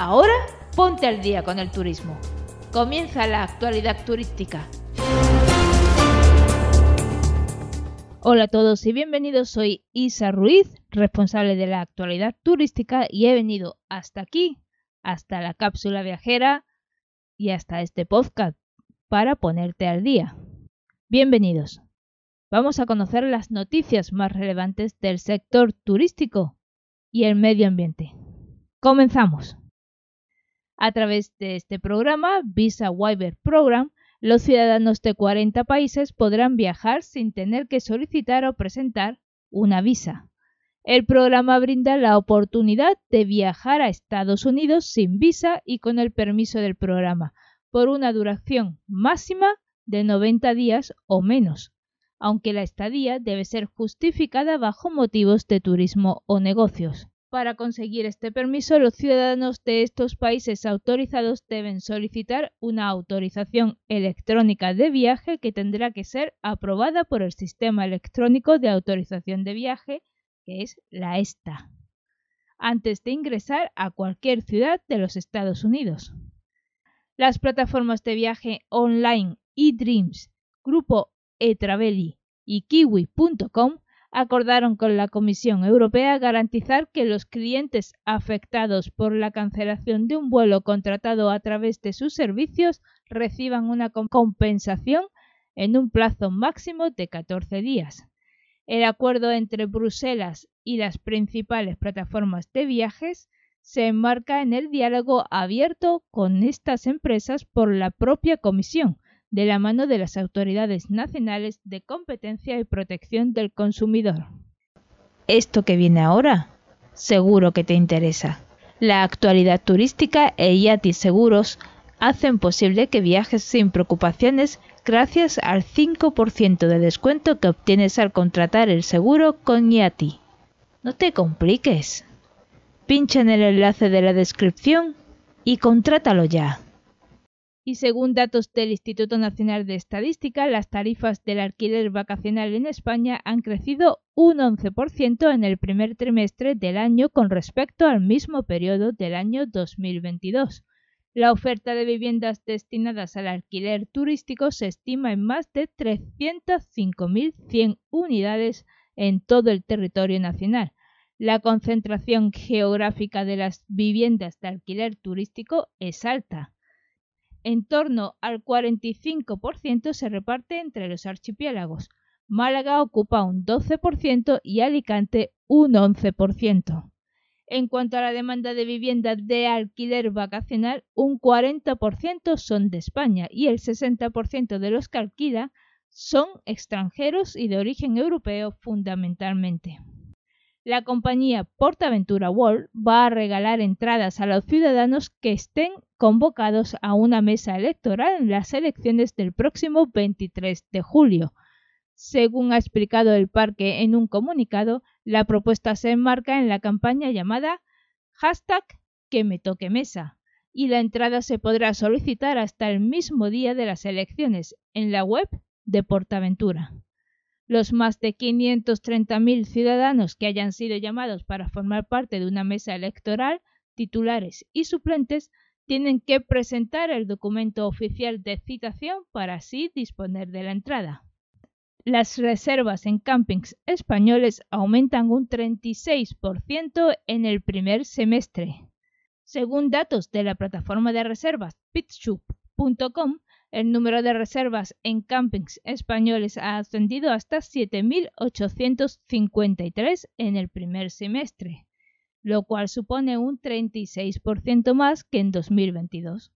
Ahora ponte al día con el turismo. Comienza la actualidad turística. Hola a todos y bienvenidos. Soy Isa Ruiz, responsable de la actualidad turística y he venido hasta aquí, hasta la cápsula viajera y hasta este podcast para ponerte al día. Bienvenidos. Vamos a conocer las noticias más relevantes del sector turístico y el medio ambiente. Comenzamos. A través de este programa, Visa Waiver Program, los ciudadanos de 40 países podrán viajar sin tener que solicitar o presentar una visa. El programa brinda la oportunidad de viajar a Estados Unidos sin visa y con el permiso del programa, por una duración máxima de 90 días o menos, aunque la estadía debe ser justificada bajo motivos de turismo o negocios. Para conseguir este permiso, los ciudadanos de estos países autorizados deben solicitar una autorización electrónica de viaje que tendrá que ser aprobada por el Sistema Electrónico de Autorización de Viaje, que es la ESTA, antes de ingresar a cualquier ciudad de los Estados Unidos. Las plataformas de viaje online eDreams, Grupo eTraveli y Kiwi.com acordaron con la Comisión Europea garantizar que los clientes afectados por la cancelación de un vuelo contratado a través de sus servicios reciban una compensación en un plazo máximo de 14 días. El acuerdo entre Bruselas y las principales plataformas de viajes se enmarca en el diálogo abierto con estas empresas por la propia Comisión, de la mano de las autoridades nacionales de competencia y protección del consumidor. Esto que viene ahora, seguro que te interesa. La actualidad turística e IATI Seguros hacen posible que viajes sin preocupaciones gracias al 5% de descuento que obtienes al contratar el seguro con IATI. No te compliques. Pincha en el enlace de la descripción y contrátalo ya. Y según datos del Instituto Nacional de Estadística, las tarifas del alquiler vacacional en España han crecido un 11% en el primer trimestre del año con respecto al mismo periodo del año 2022. La oferta de viviendas destinadas al alquiler turístico se estima en más de 305.100 unidades en todo el territorio nacional. La concentración geográfica de las viviendas de alquiler turístico es alta en torno al 45% se reparte entre los archipiélagos. Málaga ocupa un 12% y Alicante un 11%. En cuanto a la demanda de vivienda de alquiler vacacional, un 40% son de España y el 60% de los que alquila son extranjeros y de origen europeo fundamentalmente. La compañía Portaventura World va a regalar entradas a los ciudadanos que estén convocados a una mesa electoral en las elecciones del próximo 23 de julio. Según ha explicado el parque en un comunicado, la propuesta se enmarca en la campaña llamada hashtag que me toque mesa y la entrada se podrá solicitar hasta el mismo día de las elecciones en la web de Portaventura. Los más de 530.000 ciudadanos que hayan sido llamados para formar parte de una mesa electoral, titulares y suplentes, tienen que presentar el documento oficial de citación para así disponer de la entrada. Las reservas en campings españoles aumentan un 36% en el primer semestre. Según datos de la plataforma de reservas pitshoop.com, el número de reservas en campings españoles ha ascendido hasta 7.853 en el primer semestre lo cual supone un 36% más que en 2022.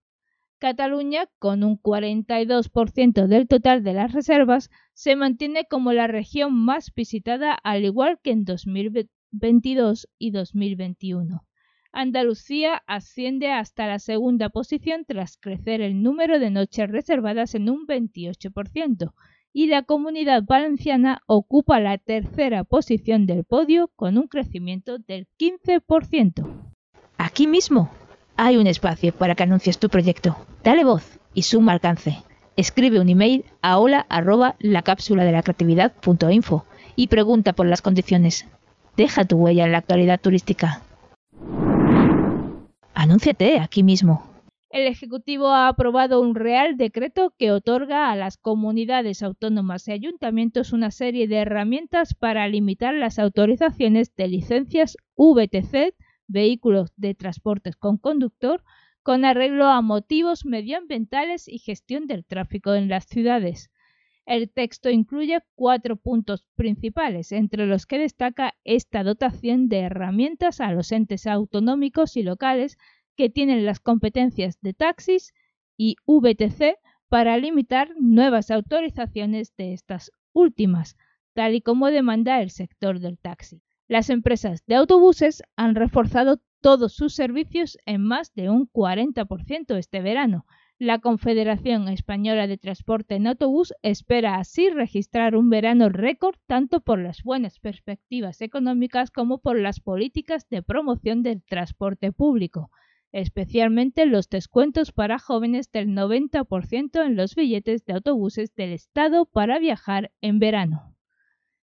Cataluña, con un 42% del total de las reservas, se mantiene como la región más visitada al igual que en 2022 y 2021. Andalucía asciende hasta la segunda posición tras crecer el número de noches reservadas en un 28%, y la comunidad valenciana ocupa la tercera posición del podio con un crecimiento del 15%. Aquí mismo hay un espacio para que anuncies tu proyecto. Dale voz y suma alcance. Escribe un email a hola arroba la cápsula de la creatividad.info y pregunta por las condiciones. Deja tu huella en la actualidad turística. Anúnciate aquí mismo. El Ejecutivo ha aprobado un Real Decreto que otorga a las comunidades autónomas y ayuntamientos una serie de herramientas para limitar las autorizaciones de licencias VTC, vehículos de transportes con conductor, con arreglo a motivos medioambientales y gestión del tráfico en las ciudades. El texto incluye cuatro puntos principales, entre los que destaca esta dotación de herramientas a los entes autonómicos y locales que tienen las competencias de taxis y VTC para limitar nuevas autorizaciones de estas últimas, tal y como demanda el sector del taxi. Las empresas de autobuses han reforzado todos sus servicios en más de un 40% este verano. La Confederación Española de Transporte en Autobús espera así registrar un verano récord tanto por las buenas perspectivas económicas como por las políticas de promoción del transporte público, especialmente los descuentos para jóvenes del 90% en los billetes de autobuses del Estado para viajar en verano.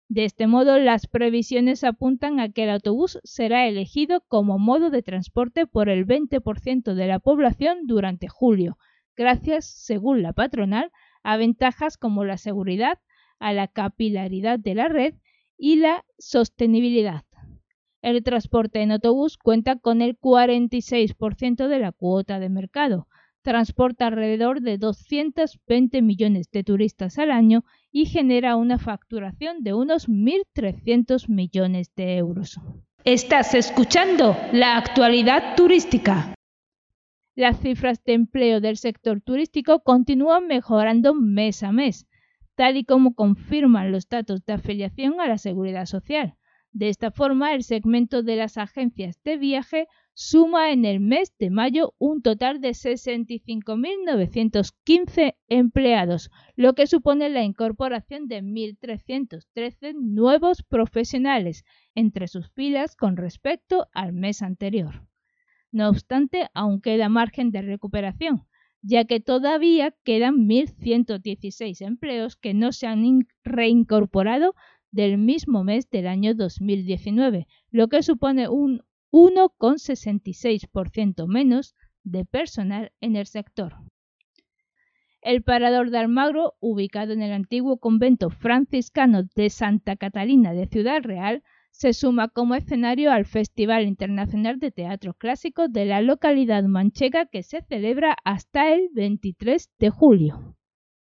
De este modo, las previsiones apuntan a que el autobús será elegido como modo de transporte por el 20% de la población durante julio, gracias, según la patronal, a ventajas como la seguridad, a la capilaridad de la red y la sostenibilidad. El transporte en autobús cuenta con el 46% de la cuota de mercado, transporta alrededor de 220 millones de turistas al año y genera una facturación de unos 1.300 millones de euros. Estás escuchando la actualidad turística. Las cifras de empleo del sector turístico continúan mejorando mes a mes, tal y como confirman los datos de afiliación a la seguridad social. De esta forma, el segmento de las agencias de viaje suma en el mes de mayo un total de 65.915 empleados, lo que supone la incorporación de 1.313 nuevos profesionales entre sus filas con respecto al mes anterior. No obstante, aún queda margen de recuperación, ya que todavía quedan 1.116 empleos que no se han reincorporado del mismo mes del año 2019, lo que supone un 1,66% menos de personal en el sector. El Parador de Almagro, ubicado en el antiguo convento franciscano de Santa Catalina de Ciudad Real, se suma como escenario al Festival Internacional de Teatro Clásico de la localidad manchega que se celebra hasta el 23 de julio.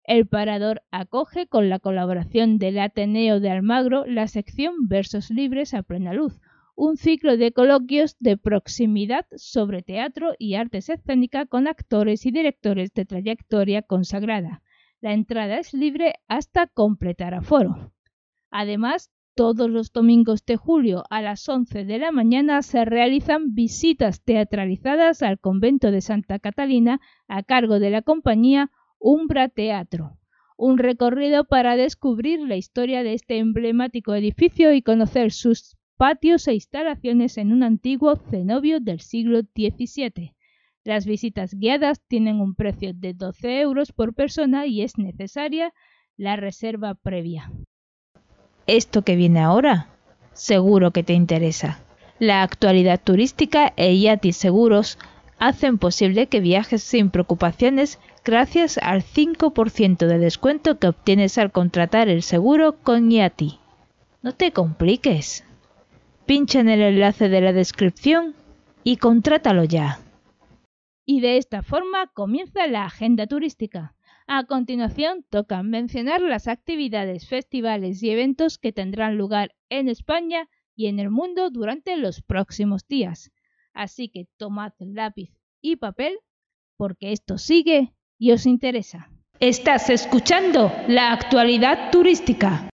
El Parador acoge con la colaboración del Ateneo de Almagro la sección Versos Libres a plena luz, un ciclo de coloquios de proximidad sobre teatro y artes escénicas con actores y directores de trayectoria consagrada. La entrada es libre hasta completar aforo. Además, todos los domingos de julio a las 11 de la mañana se realizan visitas teatralizadas al convento de Santa Catalina a cargo de la compañía Umbra Teatro. Un recorrido para descubrir la historia de este emblemático edificio y conocer sus patios e instalaciones en un antiguo cenobio del siglo XVII. Las visitas guiadas tienen un precio de 12 euros por persona y es necesaria la reserva previa. Esto que viene ahora, seguro que te interesa. La actualidad turística e IATI Seguros hacen posible que viajes sin preocupaciones gracias al 5% de descuento que obtienes al contratar el seguro con IATI. No te compliques. Pincha en el enlace de la descripción y contrátalo ya. Y de esta forma comienza la agenda turística. A continuación toca mencionar las actividades, festivales y eventos que tendrán lugar en España y en el mundo durante los próximos días. Así que tomad lápiz y papel porque esto sigue y os interesa. Estás escuchando la actualidad turística.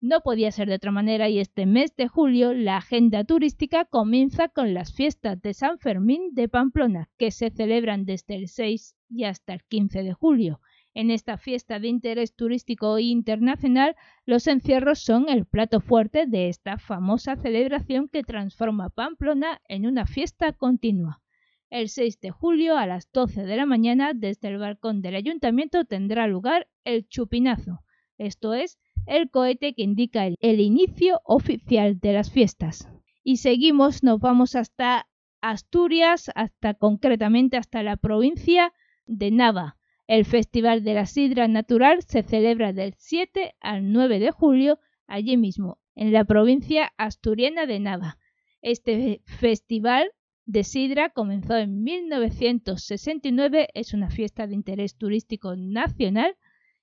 No podía ser de otra manera y este mes de julio la agenda turística comienza con las fiestas de San Fermín de Pamplona, que se celebran desde el 6 y hasta el 15 de julio. En esta fiesta de interés turístico internacional, los encierros son el plato fuerte de esta famosa celebración que transforma Pamplona en una fiesta continua. El 6 de julio a las 12 de la mañana, desde el balcón del ayuntamiento tendrá lugar el chupinazo, esto es, el cohete que indica el, inicio oficial de las fiestas. Y seguimos, nos vamos hasta Asturias, hasta concretamente hasta la provincia de Nava. El Festival de la Sidra Natural se celebra del 7 al 9 de julio allí mismo, en la provincia asturiana de Nava. Este festival de sidra comenzó en 1969, es una fiesta de interés turístico nacional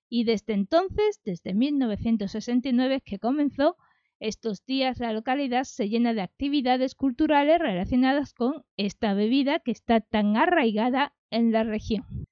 y desde entonces, desde 1969 que comenzó, estos días la localidad se llena de actividades culturales relacionadas con esta bebida que está tan arraigada en la región.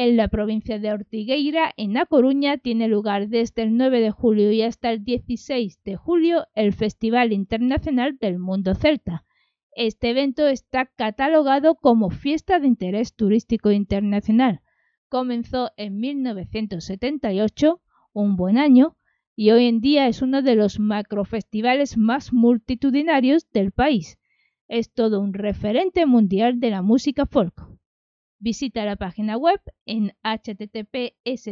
En la provincia de Ortigueira, en A Coruña, tiene lugar desde el 9 de julio y hasta el 16 de julio el Festival Internacional del Mundo Celta. Este evento está catalogado como Fiesta de Interés Turístico Internacional. Comenzó en 1978, un buen año, y hoy en día es uno de los macrofestivales más multitudinarios del país. Es todo un referente mundial de la música folk. Visita la página web en https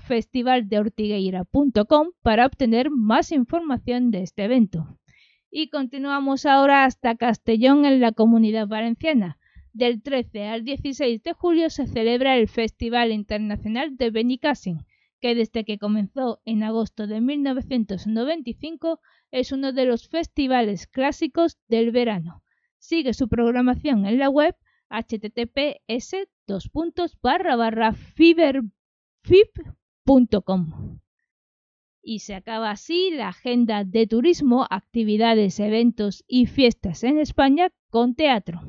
festivaldeortigueira.com para obtener más información de este evento. Y continuamos ahora hasta Castellón en la Comunidad Valenciana. Del 13 al 16 de julio se celebra el Festival Internacional de Benicassin, que desde que comenzó en agosto de 1995 es uno de los festivales clásicos del verano. Sigue su programación en la web https fiberfip.com. Y se acaba así la agenda de turismo, actividades, eventos y fiestas en España con teatro.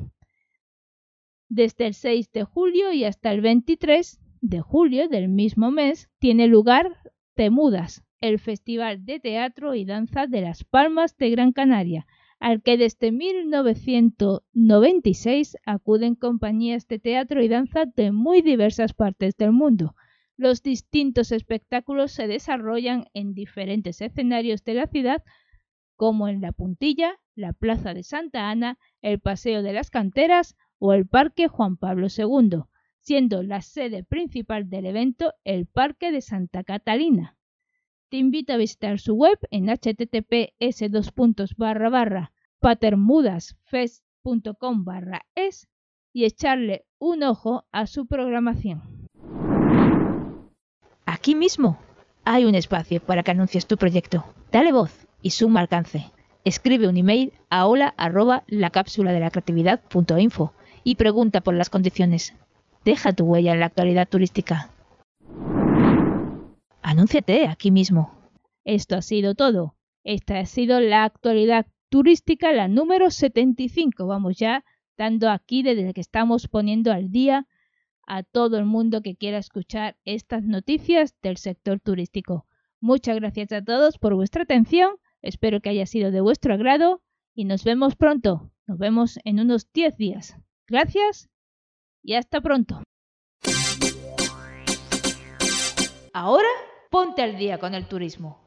Desde el 6 de julio y hasta el 23 de julio del mismo mes tiene lugar Temudas, el Festival de Teatro y Danza de las Palmas de Gran Canaria, al que desde 1996 acuden compañías de teatro y danza de muy diversas partes del mundo. Los distintos espectáculos se desarrollan en diferentes escenarios de la ciudad, como en la Puntilla, la Plaza de Santa Ana, el Paseo de las Canteras o el Parque Juan Pablo II siendo la sede principal del evento el Parque de Santa Catalina. Te invito a visitar su web en https patermudasfest.com es y echarle un ojo a su programación. Aquí mismo hay un espacio para que anuncies tu proyecto. Dale voz y suma alcance. Escribe un email a hola arroba la cápsula de la creatividad.info y pregunta por las condiciones. Deja tu huella en la actualidad turística. Anúnciate aquí mismo. Esto ha sido todo. Esta ha sido la actualidad turística, la número 75. Vamos ya dando aquí desde que estamos poniendo al día a todo el mundo que quiera escuchar estas noticias del sector turístico. Muchas gracias a todos por vuestra atención. Espero que haya sido de vuestro agrado y nos vemos pronto. Nos vemos en unos 10 días. Gracias y hasta pronto. Ahora ponte al día con el turismo.